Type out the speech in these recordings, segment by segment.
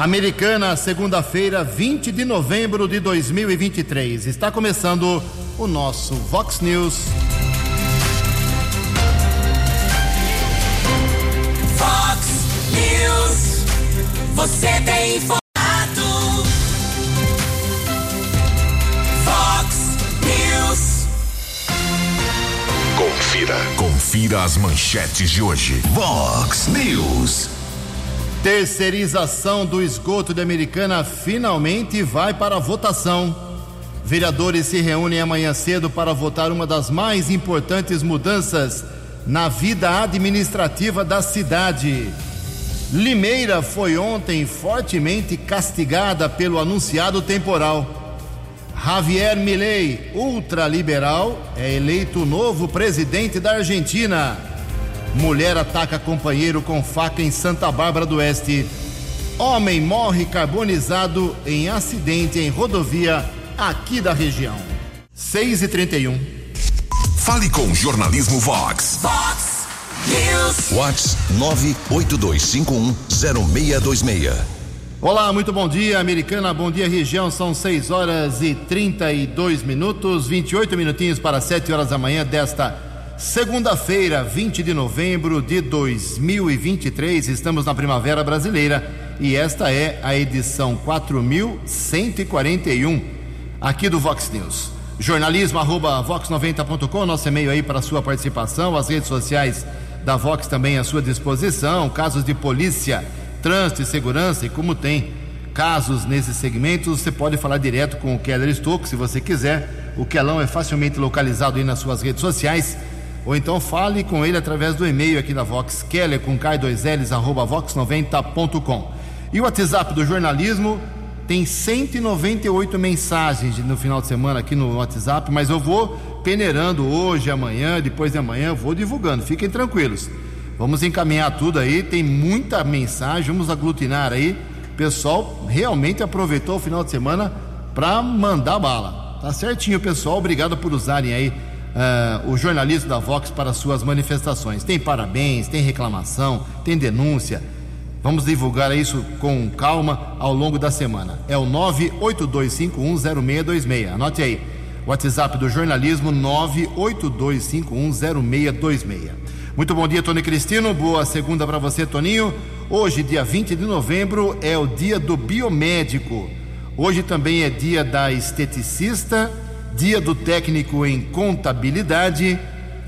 Americana, segunda-feira, 20 de novembro de 2023. Está começando o nosso Vox News. Vox News. Você tem informado. Vox News. Confira. Confira as manchetes de hoje. Vox News. Terceirização do esgoto de Americana finalmente vai para a votação. Vereadores se reúnem amanhã cedo para votar uma das mais importantes mudanças na vida administrativa da cidade. Limeira foi ontem fortemente castigada pelo anunciado temporal. Javier Milei, ultraliberal, é eleito novo presidente da Argentina. Mulher ataca companheiro com faca em Santa Bárbara do Oeste. Homem morre carbonizado em acidente em rodovia aqui da região. 6 e 31 Fale com o Jornalismo Vox. Vox News. Vox 982510626. Olá, muito bom dia, Americana. Bom dia, região. São 6 horas e 32 minutos, 28 minutinhos para 7 horas da manhã desta segunda-feira, 20 de novembro de 2023. Estamos na Primavera Brasileira e esta é a edição 4141 aqui do Vox News. Jornalismo arroba vox90.com, nosso e-mail aí para sua participação, as redes sociais da Vox também à sua disposição, casos de polícia, trânsito e segurança, e como tem casos nesses segmentos, você pode falar direto com o Keller Stocco, se você quiser. O Kelão é facilmente localizado aí nas suas redes sociais, ou então fale com ele através do e-mail aqui da Vox, Keller com K2Ls, arroba vox90.com. E o WhatsApp do jornalismo tem 198 mensagens no final de semana aqui no WhatsApp, mas eu vou peneirando hoje, amanhã, depois de amanhã, vou divulgando, fiquem tranquilos. Vamos encaminhar tudo aí, tem muita mensagem, vamos aglutinar aí. O pessoal realmente aproveitou o final de semana para mandar bala. Tá certinho, pessoal. Obrigado por usarem aí uh, o jornalismo da Vox para suas manifestações. Tem parabéns, tem reclamação, tem denúncia. Vamos divulgar isso com calma ao longo da semana. É o 982510626. Anote aí. WhatsApp do jornalismo 982510626. Muito bom dia, Tony Cristino. Boa segunda para você, Toninho. Hoje, dia 20 de novembro, é o dia do biomédico. Hoje também é dia da esteticista, dia do técnico em contabilidade.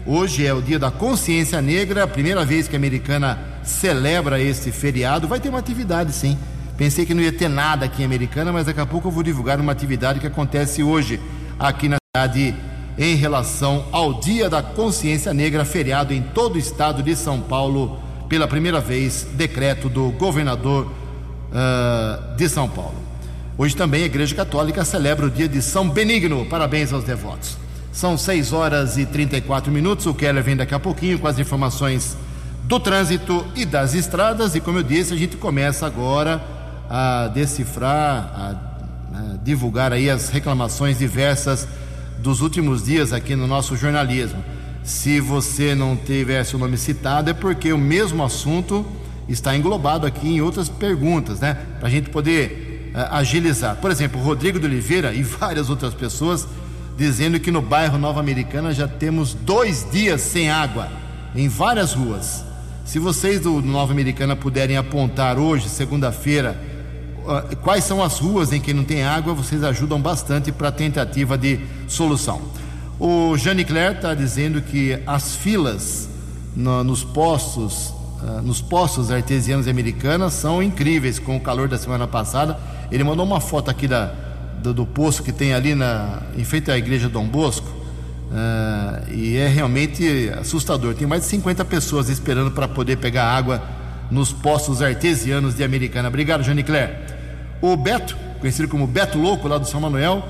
Hoje é o dia da consciência negra, primeira vez que a americana celebra esse feriado. Vai ter uma atividade, sim. Pensei que não ia ter nada aqui em Americana, mas daqui a pouco eu vou divulgar uma atividade que acontece hoje aqui na cidade em relação ao Dia da Consciência Negra, feriado em todo o estado de São Paulo, pela primeira vez, decreto do governador uh, de São Paulo. Hoje também a Igreja Católica celebra o dia de São Benigno. Parabéns aos devotos. São 6 horas e 34 minutos. O Keller vem daqui a pouquinho com as informações do trânsito e das estradas. E como eu disse, a gente começa agora a decifrar, a, a divulgar aí as reclamações diversas dos últimos dias aqui no nosso jornalismo. Se você não tivesse o nome citado, é porque o mesmo assunto está englobado aqui em outras perguntas, né? Para a gente poder agilizar. Por exemplo, Rodrigo de Oliveira e várias outras pessoas dizendo que no bairro Nova Americana já temos dois dias sem água em várias ruas. Se vocês do Nova Americana puderem apontar hoje, segunda-feira, uh, quais são as ruas em que não tem água, vocês ajudam bastante para a tentativa de solução. O Jane Claire está dizendo que as filas no, nos postos, uh, nos postos artesianos americanos são incríveis com o calor da semana passada. Ele mandou uma foto aqui da, do, do poço que tem ali na, em frente à igreja Dom Bosco. Uh, e é realmente assustador. Tem mais de 50 pessoas esperando para poder pegar água nos postos artesianos de Americana. Obrigado, Jane Claire. O Beto, conhecido como Beto Louco, lá do São Manuel,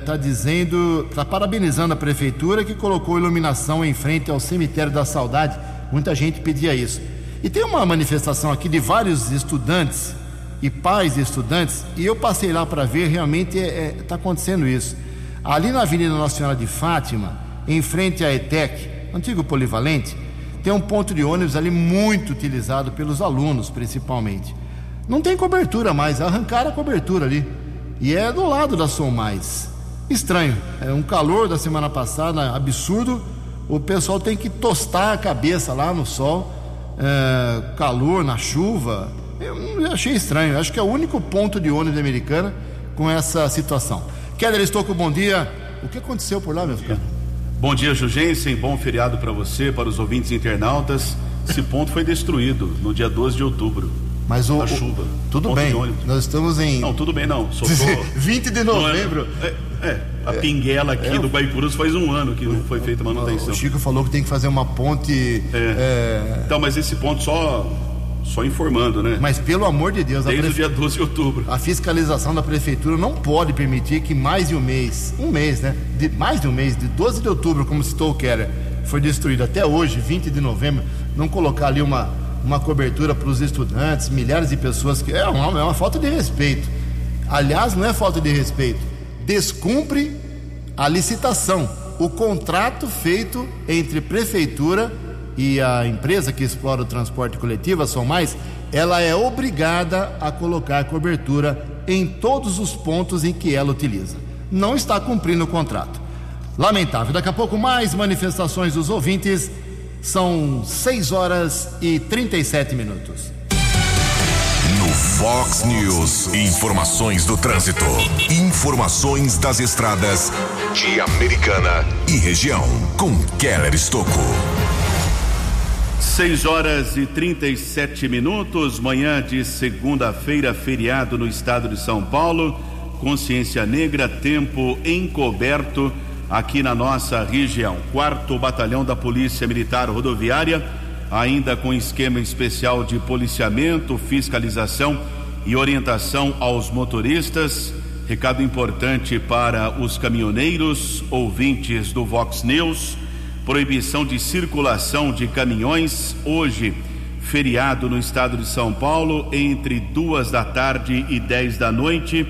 está uh, dizendo, está parabenizando a prefeitura que colocou iluminação em frente ao cemitério da Saudade. Muita gente pedia isso. E tem uma manifestação aqui de vários estudantes e pais de estudantes, e eu passei lá para ver, realmente está é, é, tá acontecendo isso. Ali na Avenida Nossa Senhora de Fátima, em frente à ETEC, antigo polivalente, tem um ponto de ônibus ali muito utilizado pelos alunos, principalmente. Não tem cobertura mais, arrancaram a cobertura ali. E é do lado da Som Mais. Estranho, é um calor da semana passada absurdo. O pessoal tem que tostar a cabeça lá no sol, é, calor na chuva. Eu achei estranho. Acho que é o único ponto de ônibus americana com essa situação. Keller Estouco, bom dia. O que aconteceu por lá, meu filho? Bom dia, Jugensen. Bom feriado para você, para os ouvintes internautas. Esse ponto foi destruído no dia 12 de outubro. Mas o, A o- chuva. tudo Ponto bem. Nós estamos em Não, tudo bem, não. Soltou. 20 de novembro. É, é, a pinguela aqui do Guaipurus faz um ano que não foi feita manutenção. O Chico falou que tem que fazer uma ponte. é, Então, mas esse ponto só, só informando, né? mas pelo amor de Deus, a, Desde o prefe- dia 12 de outubro. a fiscalização da prefeitura não pode permitir que mais de um mês, um mês, né? De, mais de um mês, de 12 de outubro, como citou o Keller, foi destruído até hoje, 20 de novembro, não colocar ali uma, uma cobertura para os estudantes, milhares de pessoas que. É uma, é uma falta de respeito. Aliás, não é falta de respeito. Descumpre a licitação, o contrato feito entre prefeitura e a empresa que explora o transporte coletivo, a Som Mais, ela é obrigada a colocar cobertura em todos os pontos em que ela utiliza. Não está cumprindo o contrato. Lamentável. Daqui a pouco mais manifestações dos ouvintes. São 6 horas e 37 minutos. No Fox News, informações do trânsito. Informações das estradas de Americana e região. Com Keller Estocco. 6 horas e 37 minutos, manhã de segunda-feira, feriado no estado de São Paulo. Consciência Negra, tempo encoberto aqui na nossa região. Quarto Batalhão da Polícia Militar Rodoviária, ainda com esquema especial de policiamento, fiscalização e orientação aos motoristas. Recado importante para os caminhoneiros, ouvintes do Vox News proibição de circulação de caminhões hoje, feriado no estado de São Paulo, entre duas da tarde e 10 da noite,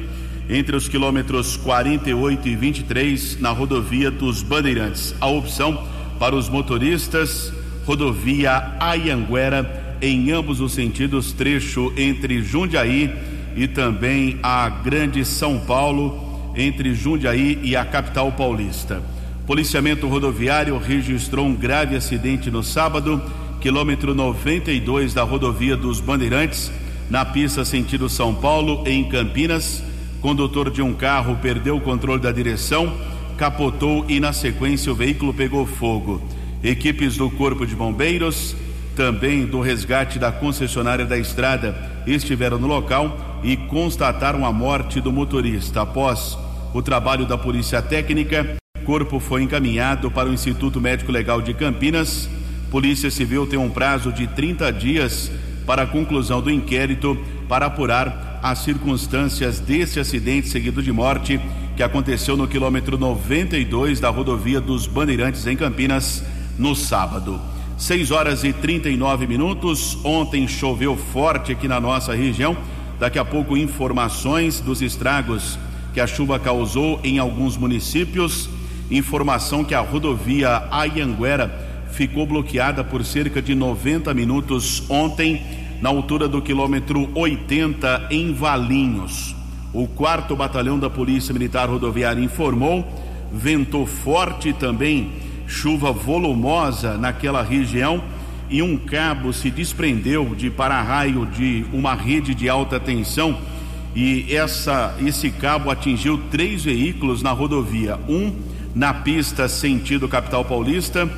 entre os quilômetros 48 e 23, na rodovia dos Bandeirantes. A opção para os motoristas, rodovia Ayanguera, em ambos os sentidos, trecho entre Jundiaí e também a Grande São Paulo, entre Jundiaí e a capital paulista. Policiamento rodoviário registrou um grave acidente no sábado, quilômetro 92 da rodovia dos Bandeirantes, na pista sentido São Paulo, em Campinas. Condutor de um carro perdeu o controle da direção, capotou e, na sequência, o veículo pegou fogo. Equipes do Corpo de Bombeiros, também do resgate da concessionária da estrada, estiveram no local e constataram a morte do motorista. Após o trabalho da Polícia Técnica, corpo foi encaminhado para o Instituto Médico Legal de Campinas. Polícia Civil tem um prazo de 30 dias para a conclusão do inquérito para apurar as circunstâncias desse acidente seguido de morte que aconteceu no quilômetro 92 da rodovia dos Bandeirantes em Campinas no sábado. 6 horas e 39 minutos. Ontem choveu forte aqui na nossa região. Daqui a pouco informações dos estragos que a chuva causou em alguns municípios. Informação que a rodovia Ayanguera ficou bloqueada por cerca de 90 minutos ontem, na altura do quilômetro 80, em Valinhos. O quarto batalhão da Polícia Militar Rodoviária informou, ventou forte também, chuva volumosa naquela região e um cabo se desprendeu de para-raio de uma rede de alta tensão e essa, esse cabo atingiu três veículos na rodovia. Um na pista sentido capital paulista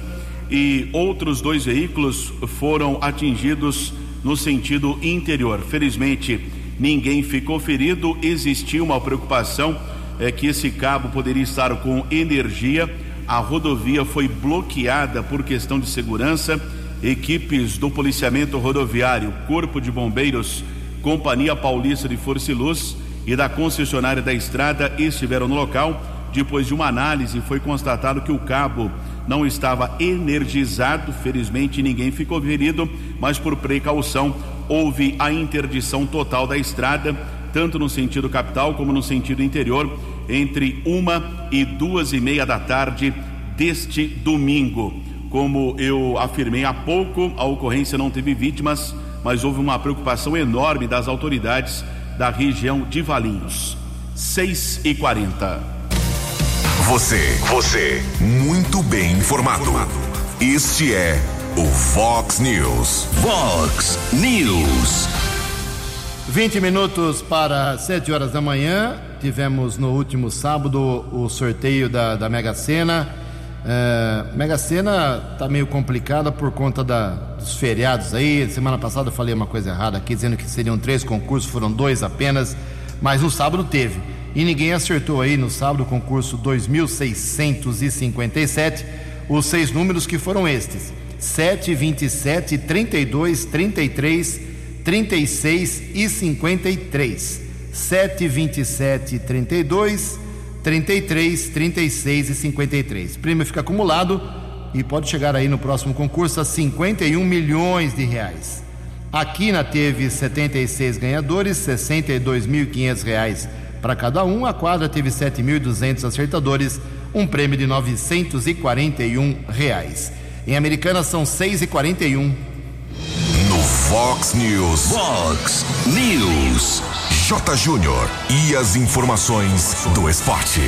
e outros dois veículos foram atingidos no sentido interior. Felizmente, ninguém ficou ferido. Existia uma preocupação é que esse cabo poderia estar com energia. A rodovia foi bloqueada por questão de segurança. Equipes do policiamento rodoviário, Corpo de Bombeiros, Companhia Paulista de Força e Luz e da concessionária da estrada estiveram no local. Depois de uma análise, foi constatado que o cabo não estava energizado. Felizmente, ninguém ficou ferido, mas por precaução, houve a interdição total da estrada, tanto no sentido capital como no sentido interior, entre uma e duas e meia da tarde deste domingo. Como eu afirmei há pouco, a ocorrência não teve vítimas, mas houve uma preocupação enorme das autoridades da região de Valinhos. 6 e 40 Você, você, muito bem informado. Este é o Fox News. Fox News. 20 minutos para 7 horas da manhã. Tivemos no último sábado o sorteio da, da Mega Sena. É, Mega Sena tá meio complicada por conta da, dos feriados aí. Semana passada eu falei uma coisa errada aqui, dizendo que seriam três concursos, foram dois apenas. Mas no sábado teve. E ninguém acertou aí no sábado o concurso 2657. Os seis números que foram estes: 7, 27, 32, 33, 36 e 53. 7, 27, 32, 33, 36 e 53. Prêmio fica acumulado e pode chegar aí no próximo concurso a 51 milhões de reais. A Quina teve 76 ganhadores, 62.500 reais para cada um. A quadra teve 7.200 acertadores, um prêmio de 941 reais. Em Americana são 6 e 41. No Fox News. Fox News. J. Júnior. E as informações do esporte.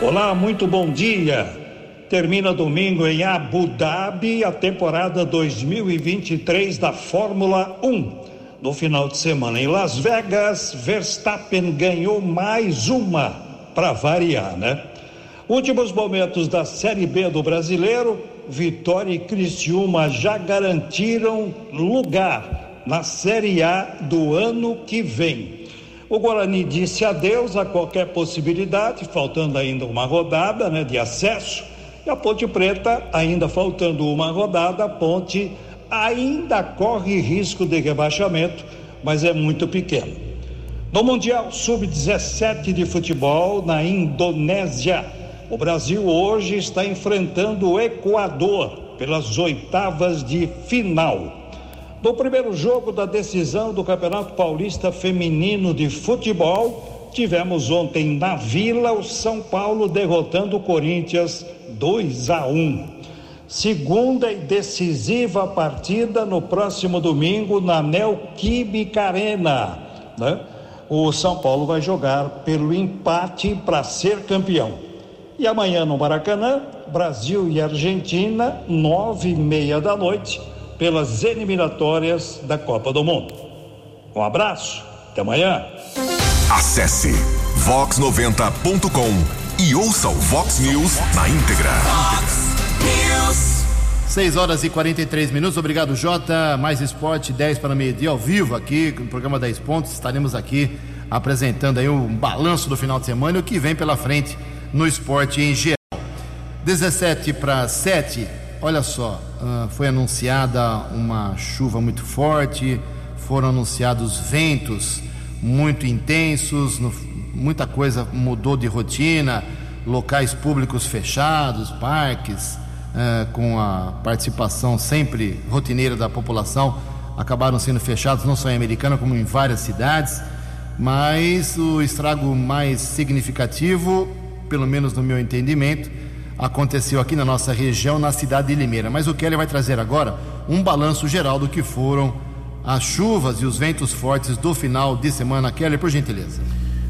Olá, muito bom dia. Termina domingo em Abu Dhabi a temporada 2023 da Fórmula 1. No final de semana em Las Vegas, Verstappen ganhou mais uma para variar, né? Últimos momentos da Série B do Brasileiro, Vitória e Criciúma já garantiram lugar na Série A do ano que vem. O Guarani disse adeus a qualquer possibilidade, faltando ainda uma rodada né, de acesso. E a Ponte Preta, ainda faltando uma rodada, a Ponte ainda corre risco de rebaixamento, mas é muito pequeno. No Mundial Sub-17 de futebol, na Indonésia, o Brasil hoje está enfrentando o Equador pelas oitavas de final. No primeiro jogo da decisão do Campeonato Paulista Feminino de Futebol, tivemos ontem na Vila o São Paulo derrotando o Corinthians 2 a 1. Segunda e decisiva partida no próximo domingo na Neoquímica Arena. Né? O São Paulo vai jogar pelo empate para ser campeão. E amanhã no Maracanã, Brasil e Argentina, nove e meia da noite, pelas eliminatórias da Copa do Mundo. Um abraço, até amanhã. Acesse vox90.com e ouça o Vox News na íntegra. News. 6 horas e 43 minutos. Obrigado, Jota. Mais esporte, 10 para meio-dia, ao vivo aqui, no programa 10 Pontos. Estaremos aqui apresentando aí um balanço do final de semana e o que vem pela frente no esporte em geral. 17 para 7, olha só, ah, foi anunciada uma chuva muito forte, foram anunciados ventos muito intensos, muita coisa mudou de rotina, locais públicos fechados, parques, ah, com a participação sempre rotineira da população, acabaram sendo fechados não só em Americana, como em várias cidades. Mas o estrago mais significativo, pelo menos no meu entendimento, aconteceu aqui na nossa região, na cidade de Limeira. Mas o Kelly vai trazer agora um balanço geral do que foram as chuvas e os ventos fortes do final de semana. Kelly, por gentileza.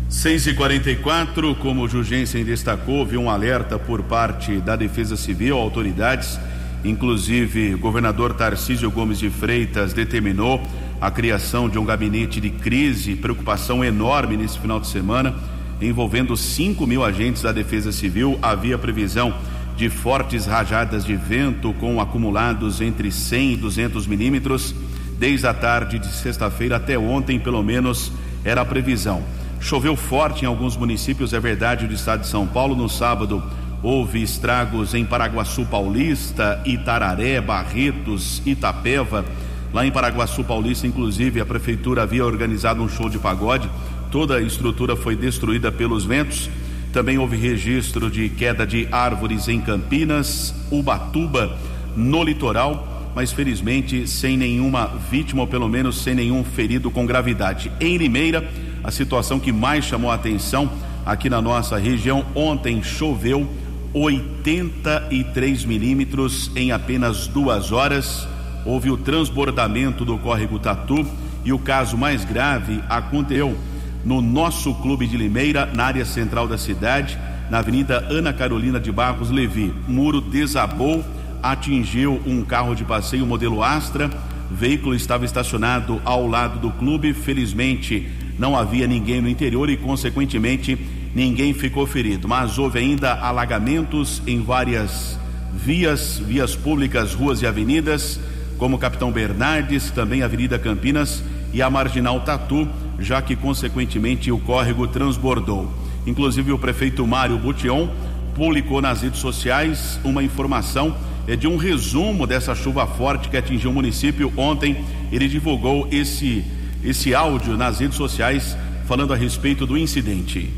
6 e 44 como o Jugensen destacou, houve um alerta por parte da Defesa Civil, autoridades, inclusive o governador Tarcísio Gomes de Freitas determinou a criação de um gabinete de crise, preocupação enorme nesse final de semana, envolvendo 5 mil agentes da Defesa Civil. Havia previsão de fortes rajadas de vento com acumulados entre 100 e 200 milímetros. Desde a tarde de sexta-feira até ontem, pelo menos, era a previsão. Choveu forte em alguns municípios, é verdade, do estado de São Paulo. No sábado, houve estragos em Paraguaçu Paulista, Itararé, Barretos, Itapeva. Lá em Paraguaçu Paulista, inclusive, a prefeitura havia organizado um show de pagode. Toda a estrutura foi destruída pelos ventos. Também houve registro de queda de árvores em Campinas, Ubatuba, no litoral, mas felizmente sem nenhuma vítima, ou pelo menos sem nenhum ferido com gravidade. Em Limeira, a situação que mais chamou a atenção aqui na nossa região, ontem choveu 83 milímetros em apenas duas horas. houve o transbordamento do córrego Tatu e o caso mais grave aconteceu no nosso clube de Limeira, na área central da cidade, na Avenida Ana Carolina de Barros Levi. O muro desabou, atingiu um carro de passeio modelo Astra. O veículo estava estacionado ao lado do clube. Felizmente, não havia ninguém no interior e, consequentemente, ninguém ficou ferido. Mas houve ainda alagamentos em várias vias, vias públicas, ruas e avenidas, como Capitão Bernardes, também Avenida Campinas e a Marginal Tatu, já que consequentemente o córrego transbordou. Inclusive o prefeito Mário Bution publicou nas redes sociais uma informação é, de um resumo dessa chuva forte que atingiu o município ontem. Ele divulgou esse esse áudio nas redes sociais falando a respeito do incidente.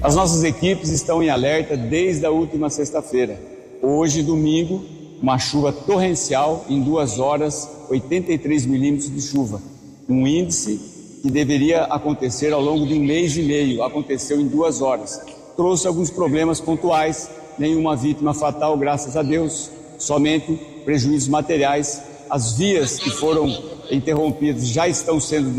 As nossas equipes estão em alerta desde a última sexta-feira. Hoje, domingo, uma chuva torrencial em duas horas, 83 milímetros de chuva um índice que deveria acontecer ao longo de um mês e meio, aconteceu em duas horas. Trouxe alguns problemas pontuais, nenhuma vítima fatal, graças a Deus, somente prejuízos materiais. As vias que foram interrompidas já estão sendo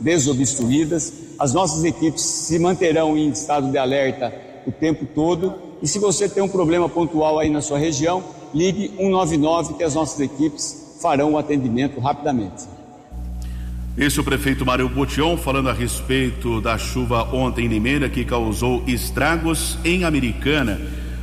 desobstruídas. As nossas equipes se manterão em estado de alerta o tempo todo. E se você tem um problema pontual aí na sua região, ligue 199 que as nossas equipes farão o atendimento rapidamente. Esse é o prefeito Mário Botion falando a respeito da chuva ontem em Limeira que causou estragos em Americana.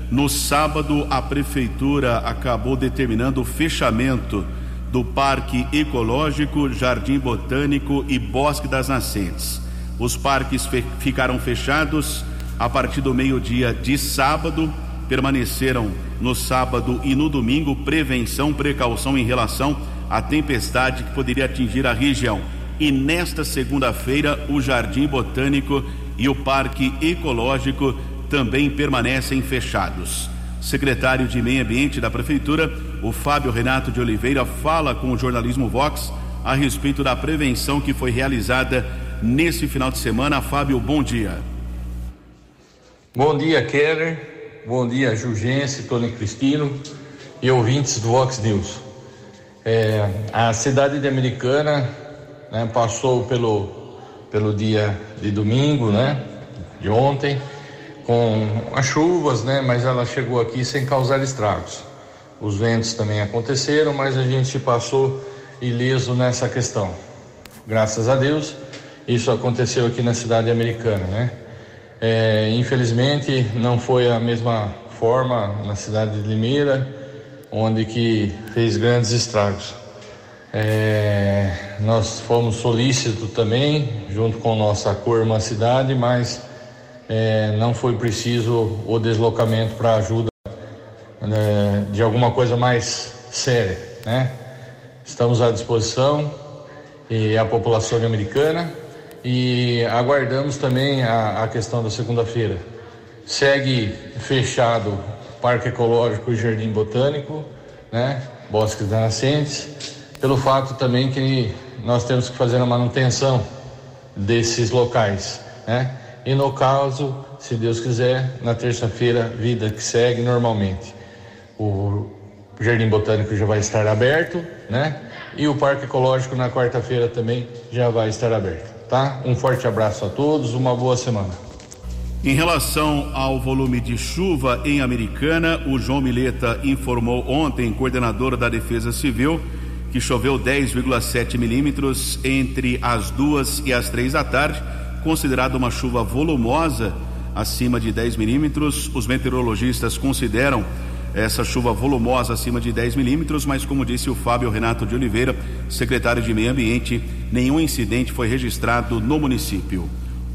No sábado, a prefeitura acabou determinando o fechamento do Parque Ecológico, Jardim Botânico e Bosque das Nascentes. Os parques fe ficaram fechados a partir do meio-dia de sábado, permaneceram no sábado e no domingo prevenção, precaução em relação à tempestade que poderia atingir a região e nesta segunda-feira o Jardim Botânico e o Parque Ecológico também permanecem fechados. Secretário de Meio Ambiente da Prefeitura, o Fábio Renato de Oliveira, fala com o jornalismo Vox a respeito da prevenção que foi realizada nesse final de semana. Fábio, bom dia. Bom dia, Keller. Bom dia, Jurgense, Tony Cristino e ouvintes do Vox News. É, a cidade de Americana né? Passou pelo, pelo dia de domingo, né? De ontem, com as chuvas, né? Mas ela chegou aqui sem causar estragos. Os ventos também aconteceram, mas a gente passou ileso nessa questão. Graças a Deus, isso aconteceu aqui na cidade americana, né? É, infelizmente não foi a mesma forma na cidade de Limeira, onde que fez grandes estragos. É, nós fomos solícitos também, junto com nossa co-irmã cidade, mas é, não foi preciso o deslocamento para ajuda de alguma coisa mais séria, né? Estamos à disposição e a população americana e aguardamos também a, a questão da segunda-feira. Segue fechado Parque Ecológico e Jardim Botânico, né? Bosques das Nascentes pelo fato também que nós temos que fazer a manutenção desses locais, né? E no caso, se Deus quiser, na terça-feira, vida que segue normalmente. O Jardim Botânico já vai estar aberto, né? E o Parque Ecológico na quarta-feira também já vai estar aberto, tá? Um forte abraço a todos, uma boa semana. Em relação ao volume de chuva em Americana, o João Mileta informou ontem, coordenador da Defesa Civil, que choveu 10,7 milímetros entre as duas e as três da tarde, considerada uma chuva volumosa acima de 10 milímetros. Os meteorologistas consideram essa chuva volumosa acima de 10 milímetros, mas como disse o Fábio Renato de Oliveira, secretário de Meio Ambiente, nenhum incidente foi registrado no município.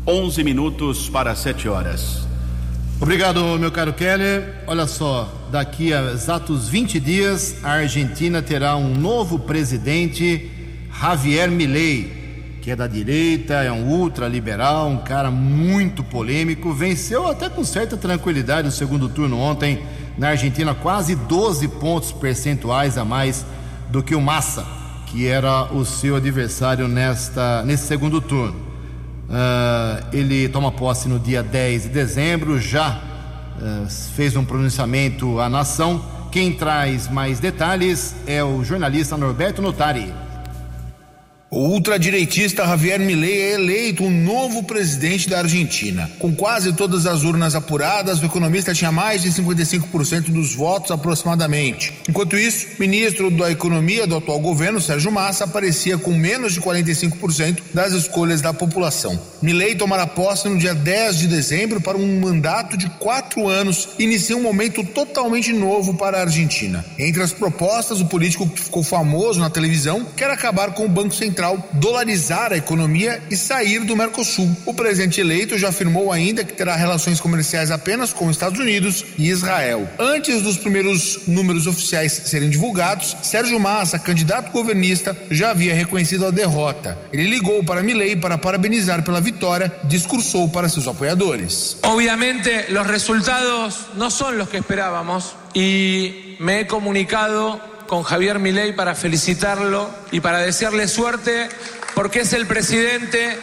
11 minutos para 7 horas. Obrigado, meu caro Keller. Olha só, daqui a exatos 20 dias, a Argentina terá um novo presidente, Javier Milei, que é da direita, é um ultraliberal, um cara muito polêmico. Venceu até com certa tranquilidade o segundo turno ontem na Argentina, quase 12 pontos percentuais a mais do que o Massa, que era o seu adversário nesta, nesse segundo turno. Uh, ele toma posse no dia 10 de dezembro, já uh, fez um pronunciamento à nação. Quem traz mais detalhes é o jornalista Norberto Notari. O ultradireitista Javier Milei é eleito o novo presidente da Argentina. Com quase todas as urnas apuradas, o economista tinha mais de 55% dos votos aproximadamente. Enquanto isso, o ministro da Economia do atual governo, Sérgio Massa, aparecia com menos de 45% das escolhas da população. Milei tomará posse no dia 10 de dezembro para um mandato de quatro anos e inicia um momento totalmente novo para a Argentina. Entre as propostas, o político que ficou famoso na televisão quer acabar com o Banco Central Central dolarizar a economia e sair do Mercosul. O presidente eleito já afirmou ainda que terá relações comerciais apenas com os Estados Unidos e Israel. Antes dos primeiros números oficiais serem divulgados, Sérgio Massa, candidato governista, já havia reconhecido a derrota. Ele ligou para Milei para parabenizar pela vitória, discursou para seus apoiadores. Obviamente, os resultados não são os que esperávamos e me he comunicado con Javier Milei para felicitarlo y para desearle suerte porque es el presidente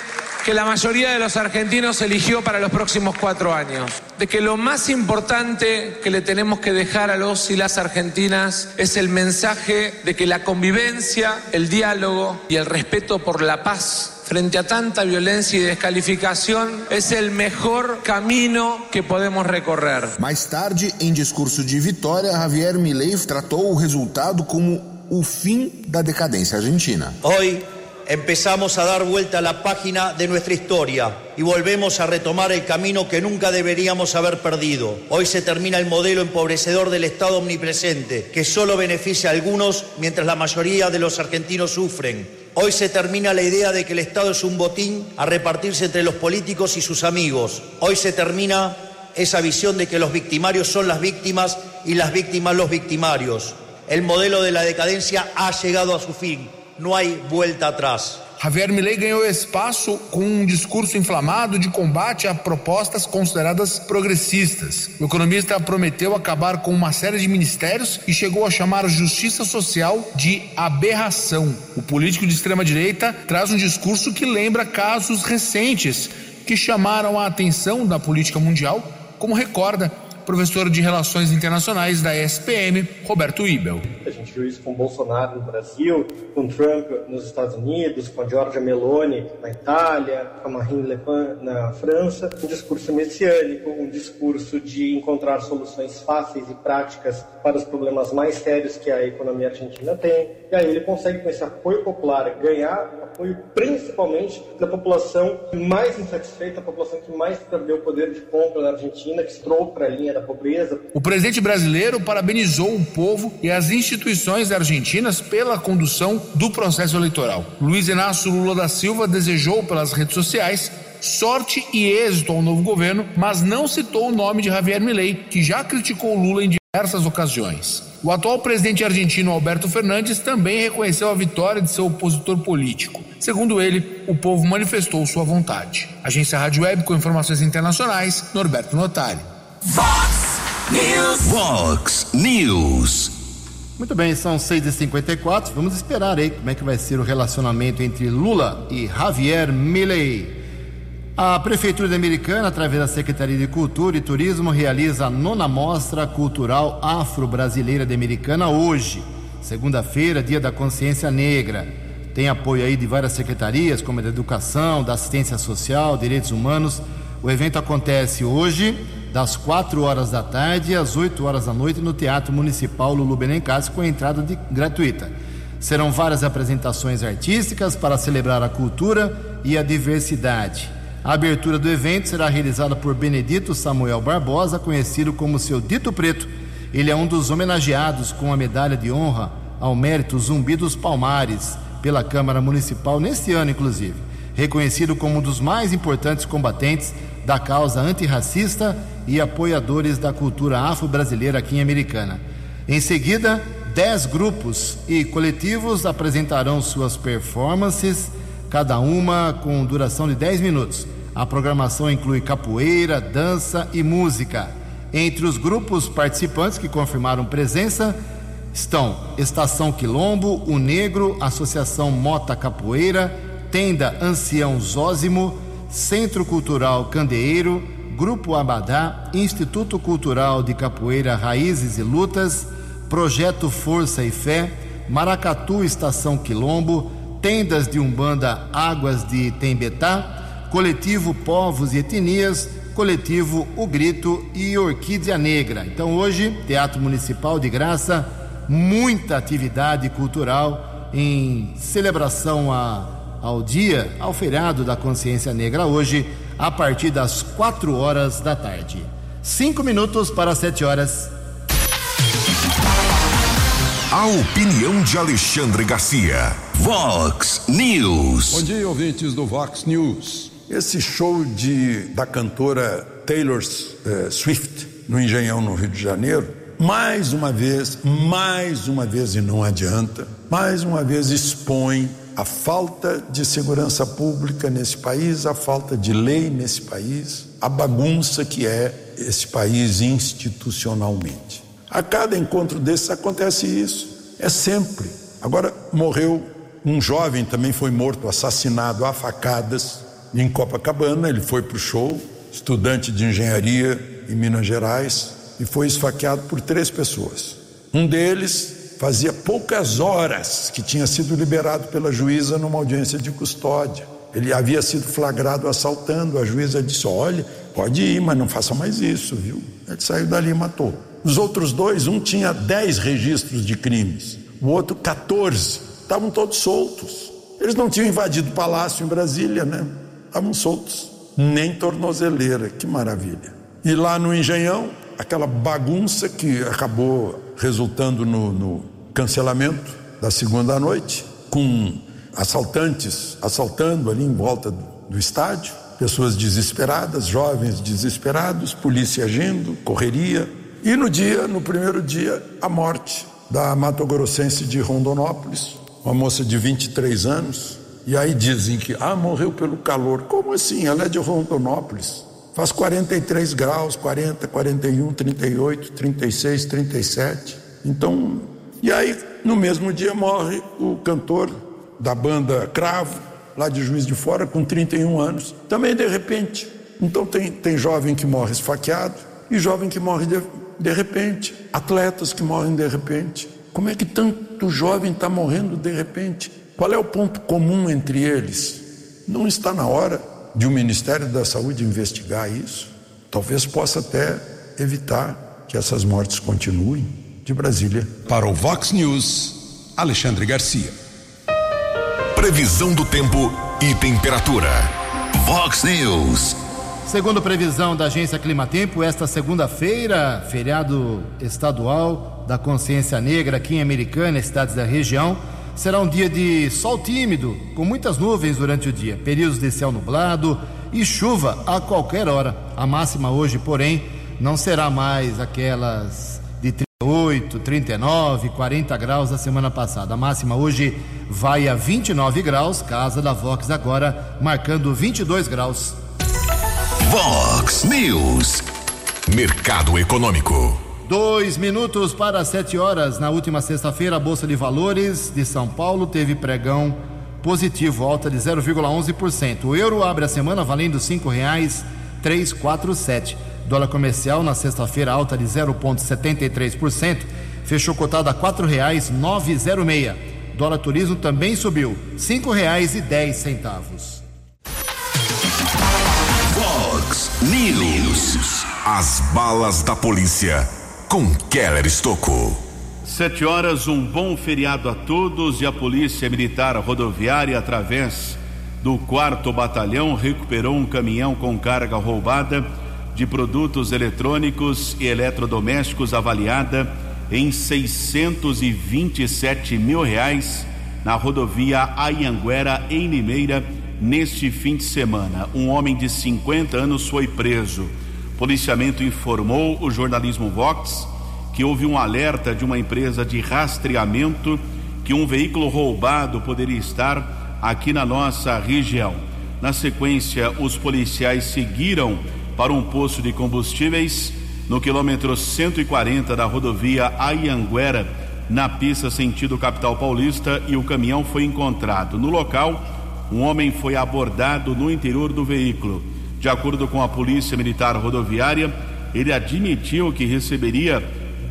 que la mayoría de los argentinos eligió para los próximos cuatro años. De que lo más importante que le tenemos que dejar a los y las argentinas es el mensaje de que la convivencia, el diálogo y el respeto por la paz frente a tanta violencia y descalificación es el mejor camino que podemos recorrer. Mais tarde, em discurso de vitória, Javier Milei tratou o resultado como o fim da decadência argentina. Hoy empezamos a dar vuelta a la página de nuestra historia y volvemos a retomar el camino que nunca deberíamos haber perdido. Hoy se termina el modelo empobrecedor del Estado omnipresente, que solo beneficia a algunos mientras la mayoría de los argentinos sufren. Hoy se termina la idea de que el Estado es un botín a repartirse entre los políticos y sus amigos. Hoy se termina esa visión de que los victimarios son las víctimas y las víctimas los victimarios. El modelo de la decadencia ha llegado a su fin. No hay vuelta atrás. Javier Milei ganhou espaço com um discurso inflamado de combate a propostas consideradas progressistas. O economista prometeu acabar com uma série de ministérios e chegou a chamar a justiça social de aberração. O político de extrema-direita traz um discurso que lembra casos recentes que chamaram a atenção da política mundial, como recorda professor de Relações Internacionais da SPM, Roberto Ibel. A gente viu isso com Bolsonaro no Brasil, com Trump nos Estados Unidos, com Giorgia Meloni na Itália, com Marine Le Pen na França. Um discurso messiânico, um discurso de encontrar soluções fáceis e práticas para os problemas mais sérios que a economia argentina tem. E aí ele consegue, com esse apoio popular, ganhar apoio principalmente da população mais insatisfeita, a população que mais perdeu o poder de compra na Argentina, que entrou para a linha da pobreza. O presidente brasileiro parabenizou o povo e as instituições argentinas pela condução do processo eleitoral. Luiz Inácio Lula da Silva desejou pelas redes sociais sorte e êxito ao novo governo, mas não citou o nome de Javier Milei, que já criticou Lula em diversas ocasiões. O atual presidente argentino Alberto Fernandes também reconheceu a vitória de seu opositor político. Segundo ele, o povo manifestou sua vontade. Agência Rádio Web com informações internacionais, Norberto Notari. Fox News. Fox News. Muito bem, são 6h54. Vamos esperar aí como é que vai ser o relacionamento entre Lula e Javier Milei. A Prefeitura de Americana, através da Secretaria de Cultura e Turismo, realiza a nona Mostra Cultural Afro-Brasileira de Americana hoje, segunda-feira, dia da consciência negra. Tem apoio aí de várias secretarias, como a da Educação, da Assistência Social, Direitos Humanos. O evento acontece hoje, das 4 horas da tarde às 8 horas da noite, no Teatro Municipal Lulu Benincassi, com entrada de, gratuita. Serão várias apresentações artísticas para celebrar a cultura e a diversidade. A abertura do evento será realizada por Benedito Samuel Barbosa, conhecido como seu Dito Preto. Ele é um dos homenageados com a medalha de honra ao mérito Zumbi dos Palmares pela Câmara Municipal neste ano, inclusive. Reconhecido como um dos mais importantes combatentes da causa antirracista e apoiadores da cultura afro-brasileira aqui em Americana. Em seguida, dez grupos e coletivos apresentarão suas performances, cada uma com duração de 10 minutos. A programação inclui capoeira, dança e música. Entre os grupos participantes que confirmaram presença estão Estação Quilombo, O Negro, Associação Mota Capoeira, Tenda Ancião Zózimo, Centro Cultural Candeeiro, Grupo Abadá, Instituto Cultural de Capoeira Raízes e Lutas, Projeto Força e Fé, Maracatu Estação Quilombo, Tendas de Umbanda Águas de Tembetá, Coletivo Povos e Etnias, Coletivo O Grito e Orquídea Negra. Então hoje, Teatro Municipal de Graça, muita atividade cultural em celebração a, ao dia, ao feriado da consciência negra hoje, a partir das quatro horas da tarde. Cinco minutos para sete horas. A opinião de Alexandre Garcia. Vox News. Bom dia, ouvintes do Vox News. Esse show de, da cantora Taylor eh, Swift no Engenhão, no Rio de Janeiro, mais uma vez, mais uma vez, e não adianta, mais uma vez expõe a falta de segurança pública nesse país, a falta de lei nesse país, a bagunça que é esse país institucionalmente. A cada encontro desses acontece isso. É sempre. Agora morreu um jovem, também foi morto, assassinado a facadas em Copacabana. Ele foi para o show, estudante de engenharia em Minas Gerais, e foi esfaqueado por três pessoas. Um deles fazia poucas horas que tinha sido liberado pela juíza numa audiência de custódia. Ele havia sido flagrado assaltando. A juíza disse: Olha, pode ir, mas não faça mais isso, viu? Ele saiu dali e matou. Os outros dois, um tinha 10 registros de crimes, o outro 14. Estavam todos soltos. Eles não tinham invadido o palácio em Brasília, né? Estavam soltos. Nem tornozeleira, que maravilha. E lá no Engenhão, aquela bagunça que acabou resultando no, no cancelamento da segunda noite, com assaltantes assaltando ali em volta do, estádio, pessoas desesperadas, jovens desesperados, polícia agindo, correria, e no dia, no primeiro dia, a morte da Mato Grossense de Rondonópolis, uma moça de 23 anos. E aí dizem que, ah, morreu pelo calor. Como assim? Ela é de Rondonópolis. Faz 43 graus, 40, 41, 38, 36, 37. Então, e aí, no mesmo dia, morre o cantor da banda Cravo, lá de Juiz de Fora, com 31 anos. Também de repente. Então, tem, tem jovem que morre esfaqueado e jovem que morre de, de repente, atletas que morrem de repente. Como é que tanto jovem está morrendo de repente? Qual é o ponto comum entre eles? Não está na hora de o um Ministério da Saúde investigar isso? Talvez possa até evitar que essas mortes continuem. De Brasília. Para o Vox News, Alexandre Garcia. Previsão do tempo e temperatura. Vox News. Segundo previsão da agência Climatempo, esta segunda-feira, feriado estadual da consciência negra aqui em Americana, cidades da região, será um dia de sol tímido, com muitas nuvens durante o dia, períodos de céu nublado e chuva a qualquer hora. A máxima hoje, porém, não será mais aquelas de 38, 39, 40 graus da semana passada. A máxima hoje vai a 29 graus, casa da Vox agora marcando 22 graus. Vox News. Mercado Econômico. Dois minutos para sete horas. Na última sexta-feira, a Bolsa de Valores de São Paulo teve pregão positivo, alta de 0,11%. O euro abre a semana valendo quatro sete. Dólar comercial na sexta-feira alta de 0,73%, fechou cotado a zero meia. Dólar turismo também subiu dez centavos. Fox News. As balas da polícia com Keller Estocou. Sete horas, um bom feriado a todos e a Polícia Militar Rodoviária, através do quarto batalhão, recuperou um caminhão com carga roubada de produtos eletrônicos e eletrodomésticos avaliada em 627 mil reais na rodovia Ayanguera, em Limeira, neste fim de semana. Um homem de 50 anos foi preso. Policiamento informou o jornalismo Vox que houve um alerta de uma empresa de rastreamento que um veículo roubado poderia estar aqui na nossa região. Na sequência, os policiais seguiram para um posto de combustíveis no quilômetro 140 da rodovia Ayanguera, na pista sentido capital paulista, e o caminhão foi encontrado. No local, um homem foi abordado no interior do veículo. De acordo com a Polícia Militar Rodoviária, ele admitiu que receberia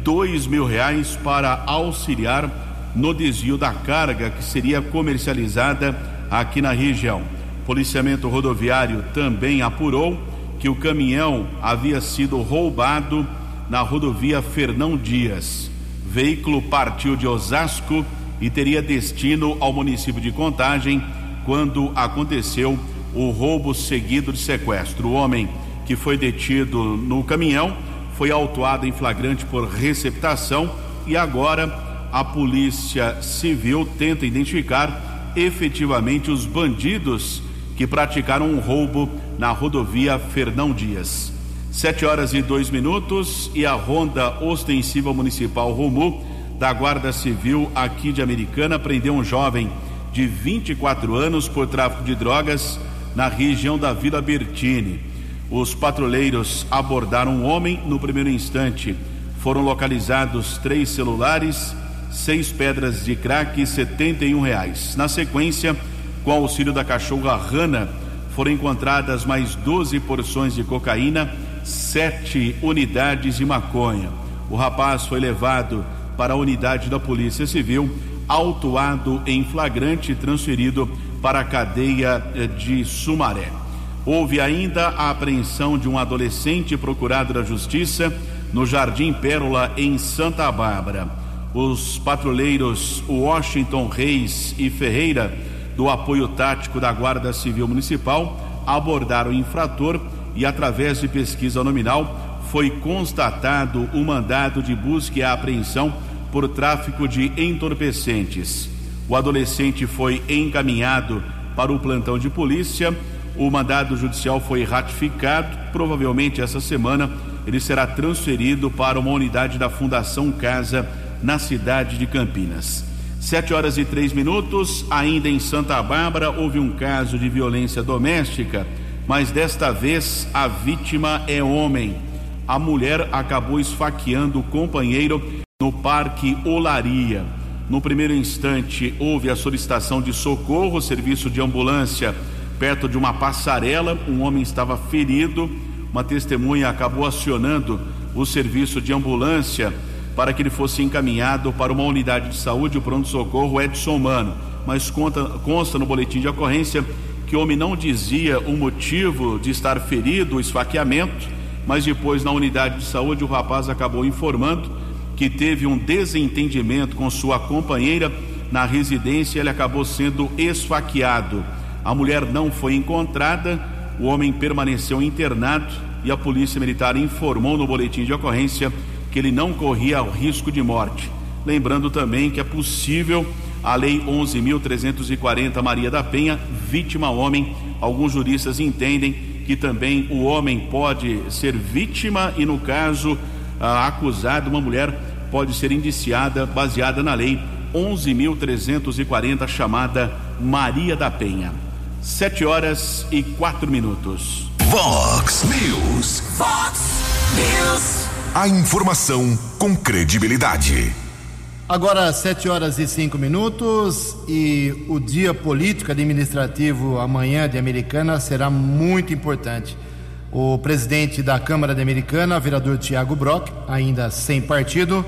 dois mil reais para auxiliar no desvio da carga que seria comercializada aqui na região. Policiamento rodoviário também apurou que o caminhão havia sido roubado na rodovia Fernão Dias. Veículo partiu de Osasco e teria destino ao município de Contagem quando aconteceu o roubo seguido de sequestro. O homem que foi detido no caminhão foi autuado em flagrante por receptação e agora a Polícia Civil tenta identificar efetivamente os bandidos que praticaram um roubo na rodovia Fernão Dias. Sete horas e dois minutos e a Ronda Ostensiva Municipal Romu da Guarda Civil aqui de Americana prendeu um jovem de 24 anos por tráfico de drogas na região da Vila Bertini. Os patrulheiros abordaram um homem no primeiro instante. Foram localizados três celulares, seis pedras de crack e 71 reais. Na sequência, com auxílio da cachorra Rana, foram encontradas mais 12 porções de cocaína, sete unidades de maconha. O rapaz foi levado para a unidade da Polícia Civil, autuado em flagrante e transferido para a cadeia eh, de Sumaré. Houve ainda a apreensão de um adolescente procurado da Justiça no Jardim Pérola, em Santa Bárbara. Os patrulheiros Washington Reis e Ferreira, do apoio tático da Guarda Civil Municipal, abordaram o infrator e, através de pesquisa nominal, foi constatado o mandado de busca e apreensão por tráfico de entorpecentes. O adolescente foi encaminhado para o plantão de polícia. O mandado judicial foi ratificado. Provavelmente essa semana ele será transferido para uma unidade da Fundação Casa na cidade de Campinas. Sete horas e três minutos, ainda em Santa Bárbara, houve um caso de violência doméstica, mas desta vez a vítima é homem. A mulher acabou esfaqueando o companheiro no Parque Olaria. No primeiro instante, houve a solicitação de socorro, serviço de ambulância perto de uma passarela. Um homem estava ferido. Uma testemunha acabou acionando o serviço de ambulância para que ele fosse encaminhado para uma unidade de saúde, o pronto-socorro Edson Mano. Mas conta, consta no boletim de ocorrência que o homem não dizia o motivo de estar ferido, o esfaqueamento, mas depois na unidade de saúde o rapaz acabou informando que teve um desentendimento com sua companheira na residência, ele acabou sendo esfaqueado. A mulher não foi encontrada, o homem permaneceu internado e a polícia militar informou no boletim de ocorrência que ele não corria risco de morte. Lembrando também que é possível a lei 11.340 Maria da Penha, vítima homem. Alguns juristas entendem que também o homem pode ser vítima e, no caso, a acusada, uma mulher, pode ser indiciada baseada na lei 11.340, chamada Maria da Penha. Sete horas e quatro minutos. Vox News. Fox News. A informação com credibilidade. Agora, sete horas e cinco minutos e o dia político administrativo amanhã de Americana será muito importante. O presidente da Câmara Americana, vereador Tiago Brock, ainda sem partido,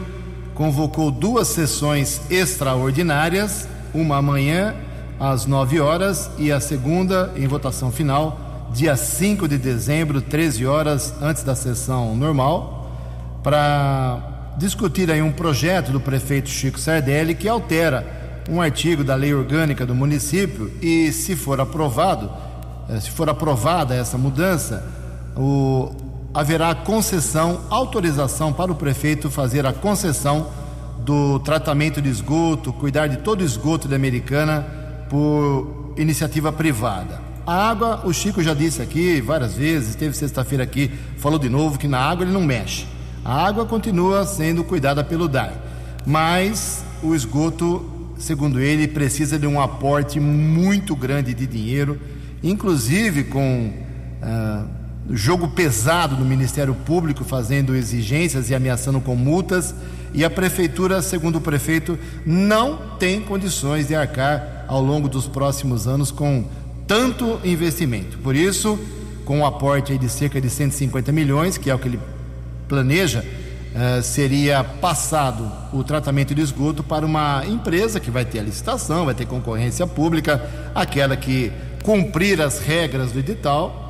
convocou duas sessões extraordinárias, uma amanhã às 9 horas e a segunda em votação final, dia 5 de dezembro, 13 horas antes da sessão normal, para discutir aí um projeto do prefeito Chico Sardelli que altera um artigo da lei orgânica do município e se for aprovado, eh, se for aprovada essa mudança, o, haverá concessão, autorização para o prefeito fazer a concessão do tratamento de esgoto, cuidar de todo o esgoto da Americana por iniciativa privada. A água, o Chico já disse aqui várias vezes, esteve sexta-feira aqui, falou de novo que na água ele não mexe. A água continua sendo cuidada pelo DAI, mas o esgoto, segundo ele, precisa de um aporte muito grande de dinheiro, inclusive com ah, jogo pesado no Ministério Público, fazendo exigências e ameaçando com multas, e a prefeitura, segundo o prefeito, não tem condições de arcar ao longo dos próximos anos com tanto investimento. Por isso, com um aporte de cerca de 150 milhões, que é o que ele planeja eh, seria passado o tratamento de esgoto para uma empresa que vai ter a licitação, vai ter concorrência pública, aquela que cumprir as regras do edital,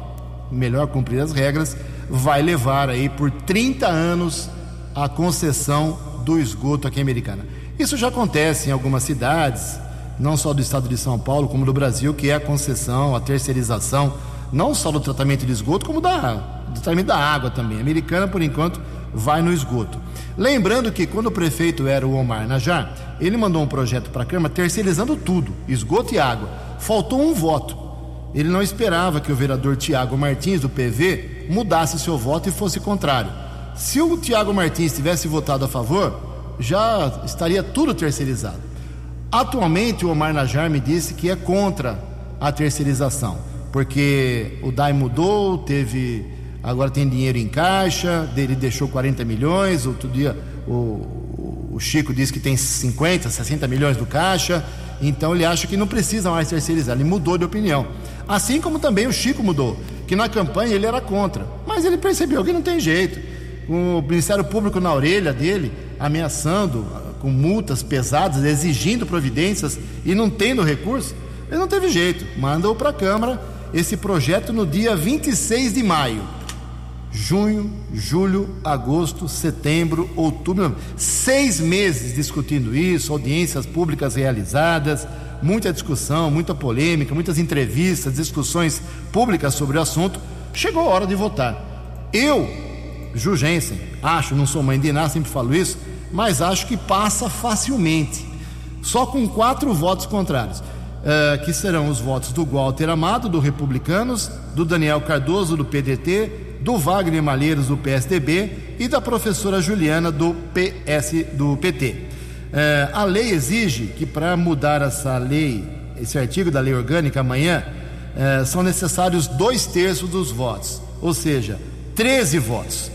melhor cumprir as regras, vai levar aí por 30 anos a concessão do esgoto aqui em Americana. Isso já acontece em algumas cidades, não só do estado de São Paulo, como do Brasil, que é a concessão, a terceirização, não só do tratamento de esgoto, como da, do tratamento da água também. A americana, por enquanto, vai no esgoto. Lembrando que quando o prefeito era o Omar Najar, ele mandou um projeto para a Câmara terceirizando tudo, esgoto e água. Faltou um voto. Ele não esperava que o vereador Tiago Martins, do PV, mudasse seu voto e fosse contrário. Se o Tiago Martins tivesse votado a favor, já estaria tudo terceirizado. Atualmente, o Omar Najar me disse que é contra a terceirização, porque o DAI mudou, teve agora tem dinheiro em caixa, ele deixou 40 milhões, outro dia o, o Chico disse que tem 50, 60 milhões do caixa, então ele acha que não precisa mais terceirizar, ele mudou de opinião. Assim como também o Chico mudou, que na campanha ele era contra, mas ele percebeu que não tem jeito. O Ministério Público na orelha dele, ameaçando com multas pesadas, exigindo providências e não tendo recurso, ele não teve jeito, mandou para a Câmara esse projeto no dia 26 de maio junho, julho, agosto, setembro, outubro, seis meses discutindo isso, audiências públicas realizadas, muita discussão, muita polêmica, muitas entrevistas, discussões públicas sobre o assunto. Chegou a hora de votar. Eu, Jugensen, acho, não sou mãe de nada, sempre falo isso, mas acho que passa facilmente, só com quatro votos contrários. Uh, que serão os votos do Walter Amado, do Republicanos, do Daniel Cardoso, do PDT, do Wagner Malheiros, do PSDB, e da professora Juliana, do PS, do PT. É, a lei exige que, para mudar essa lei, esse artigo da lei orgânica amanhã, é, são necessários dois terços dos votos, ou seja, 13 votos.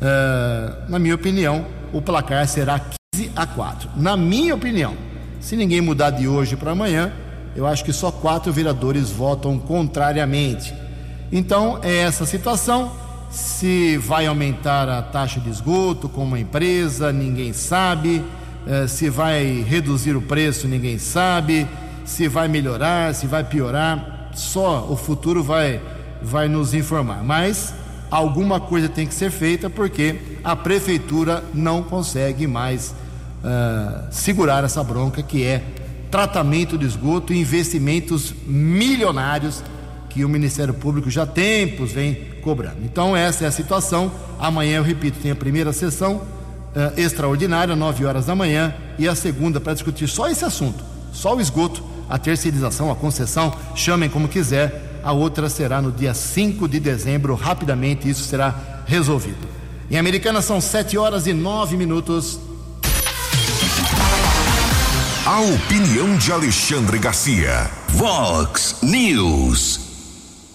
É, na minha opinião, o placar será 15 a 4. Na minha opinião, se ninguém mudar de hoje para amanhã, eu acho que só quatro vereadores votam contrariamente. Então, é essa situação. Se vai aumentar a taxa de esgoto com uma empresa, ninguém sabe. É, se vai reduzir o preço, ninguém sabe. Se vai melhorar, se vai piorar, só o futuro vai, vai nos informar. Mas alguma coisa tem que ser feita porque a prefeitura não consegue mais uh, segurar essa bronca que é tratamento de esgoto e investimentos milionários que o Ministério Público já tempos vem cobrando. Então, essa é a situação. Amanhã, eu repito, tem a primeira sessão uh, extraordinária, 9 horas da manhã, e a segunda para discutir só esse assunto, só o esgoto, a terceirização, a concessão, chamem como quiser. A outra será no dia 5 de dezembro, rapidamente isso será resolvido. Em Americana são 7 horas e 9 minutos. A opinião de Alexandre Garcia. Vox News.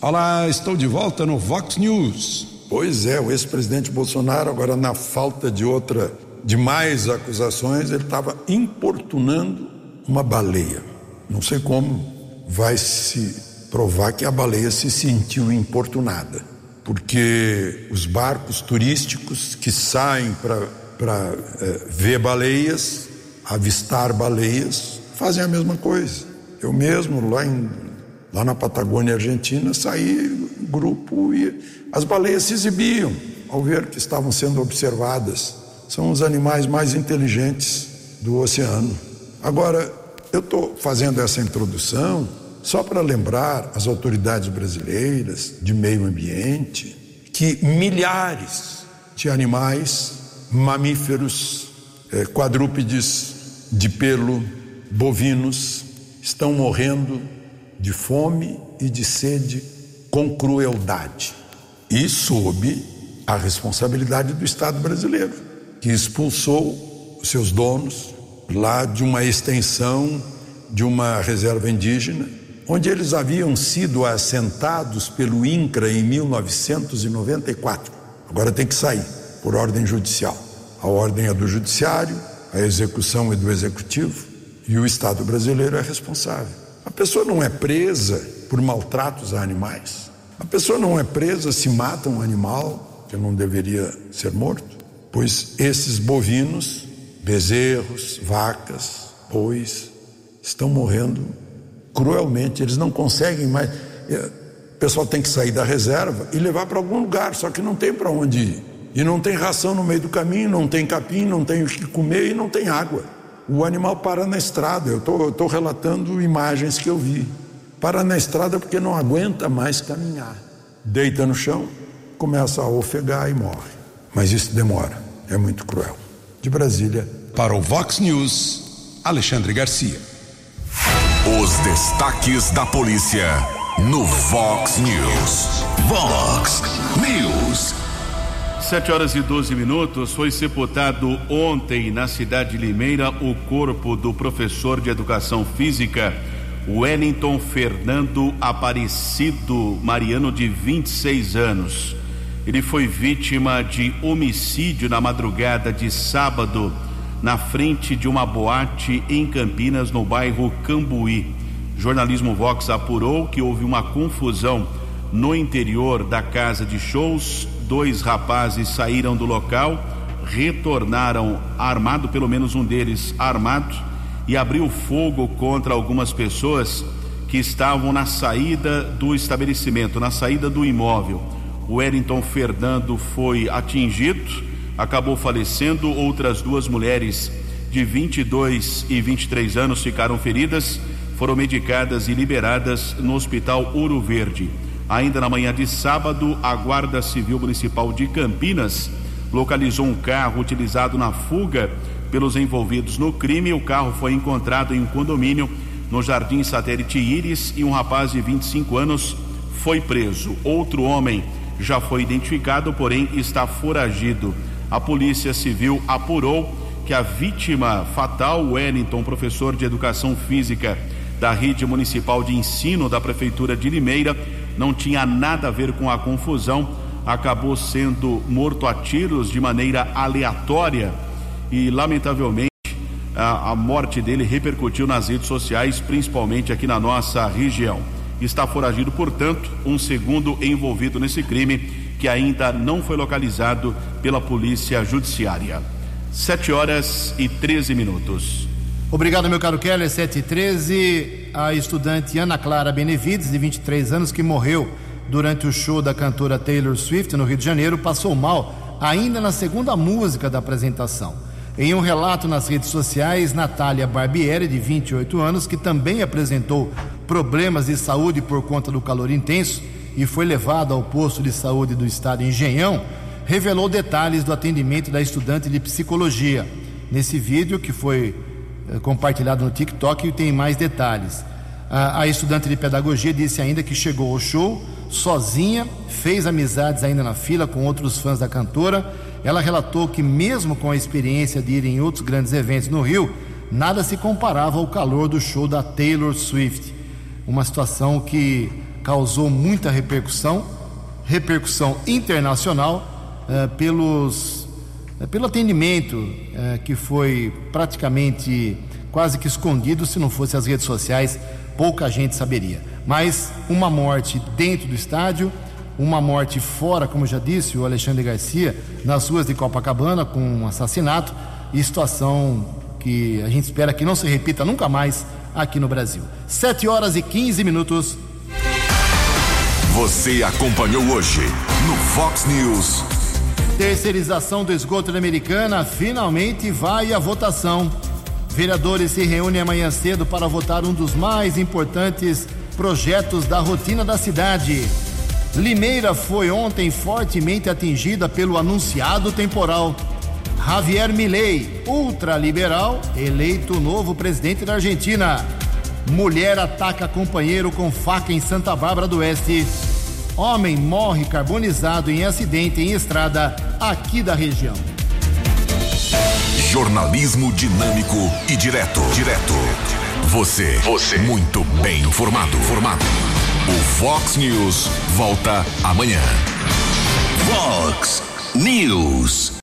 Olá, estou de volta no Vox News. Pois é, o ex-presidente Bolsonaro, agora na falta de outra, de mais acusações, ele estava importunando uma baleia. Não sei como vai se provar que a baleia se sentiu importunada, porque os barcos turísticos que saem para é, ver baleias, avistar baleias, fazem a mesma coisa. Eu mesmo, lá em Lá na Patagônia Argentina, saí grupo e as baleias se exibiam ao ver que estavam sendo observadas. São os animais mais inteligentes do oceano. Agora, eu estou fazendo essa introdução só para lembrar as autoridades brasileiras de meio ambiente que milhares de animais mamíferos, eh, quadrúpedes de pelo, bovinos, estão morrendo de fome e de sede com crueldade. E sob a responsabilidade do Estado brasileiro, que expulsou seus donos lá de uma extensão de uma reserva indígena, onde eles haviam sido assentados pelo INCRA em 1994. Agora tem que sair por ordem judicial. A ordem é do judiciário, a execução é do executivo e o Estado brasileiro é responsável. A pessoa não é presa por maltratos a animais. A pessoa não é presa se mata um animal que não deveria ser morto. pois esses bovinos, bezerros, vacas, bois, estão morrendo cruelmente. Eles não conseguem mais. É, o pessoal tem que sair da reserva e levar para algum lugar, só que não tem para onde ir. E não tem ração no meio do caminho, não tem capim, não tem o que comer e não tem água. O animal para na estrada. Eu estou relatando imagens que eu vi. Para na estrada porque não aguenta mais caminhar. Deita no chão, começa a ofegar e morre. Mas isso demora, é muito cruel. De Brasília. Para o Vox News, Alexandre Garcia. Os destaques da polícia no Vox News. Vox News. 7 horas e 12 minutos. Foi sepultado ontem na cidade de Limeira o corpo do professor de educação física Wellington Fernando Aparecido Mariano, de 26 anos. Ele foi vítima de homicídio na madrugada de sábado, na frente de uma boate em Campinas, no bairro Cambuí. Jornalismo Vox apurou que houve uma confusão no interior da casa de shows. Dois rapazes saíram do local, retornaram armado, pelo menos um deles armado, e abriu fogo contra algumas pessoas que estavam na saída do estabelecimento, na saída do imóvel. O Wellington Fernando foi atingido, acabou falecendo. Outras duas mulheres de 22 e 23 anos ficaram feridas foram medicadas e liberadas no Hospital Ouro Verde. Ainda na manhã de sábado, a Guarda Civil Municipal de Campinas localizou um carro utilizado na fuga pelos envolvidos no crime. O carro foi encontrado em um condomínio no Jardim Satélite Íris e um rapaz de 25 anos foi preso. Outro homem já foi identificado, porém está foragido. A Polícia Civil apurou que a vítima fatal, Wellington, professor de educação física da rede municipal de ensino da prefeitura de Limeira, não tinha nada a ver com a confusão, acabou sendo morto a tiros de maneira aleatória e lamentavelmente a, a morte dele repercutiu nas redes sociais, principalmente aqui na nossa região. Está foragido, portanto, um segundo envolvido nesse crime que ainda não foi localizado pela polícia judiciária. Sete horas e 13 minutos. Obrigado, meu caro Keller. 7 e 13. A estudante Ana Clara Benevides, de 23 anos, que morreu durante o show da cantora Taylor Swift no Rio de Janeiro, passou mal ainda na segunda música da apresentação. Em um relato nas redes sociais, Natália Barbieri, de 28 anos, que também apresentou problemas de saúde por conta do calor intenso e foi levada ao posto de saúde do estado Engenhão, revelou detalhes do atendimento da estudante de psicologia. Nesse vídeo, que foi compartilhado no TikTok e tem mais detalhes. A, a, estudante de pedagogia disse ainda que chegou ao show sozinha, fez amizades ainda na fila com outros fãs da cantora. Ela relatou que, mesmo com a experiência de ir em outros grandes eventos no Rio, nada se comparava ao calor do show da Taylor Swift. Uma situação que causou muita repercussão, repercussão internacional, uh, pelos pelo atendimento é, que foi praticamente quase que escondido, se não fosse as redes sociais, pouca gente saberia. Mas uma morte dentro do estádio, uma morte fora, como já disse o Alexandre Garcia, nas ruas de Copacabana, com um assassinato, e situação que a gente espera que não se repita nunca mais aqui no Brasil. 7 horas e 15 minutos. Você acompanhou hoje no Fox News. Terceirização do esgoto da Americana finalmente vai à votação. Vereadores se reúnem amanhã cedo para votar um dos mais importantes projetos da rotina da cidade. Limeira foi ontem fortemente atingida pelo anunciado temporal. Javier Milei, ultraliberal, eleito novo presidente da Argentina. Mulher ataca companheiro com faca em Santa Bárbara do Oeste. Homem morre carbonizado em acidente em estrada aqui da região. Jornalismo dinâmico e direto. Direto. Você. Você. Muito bem informado. Formado. O Fox News volta amanhã. Fox News.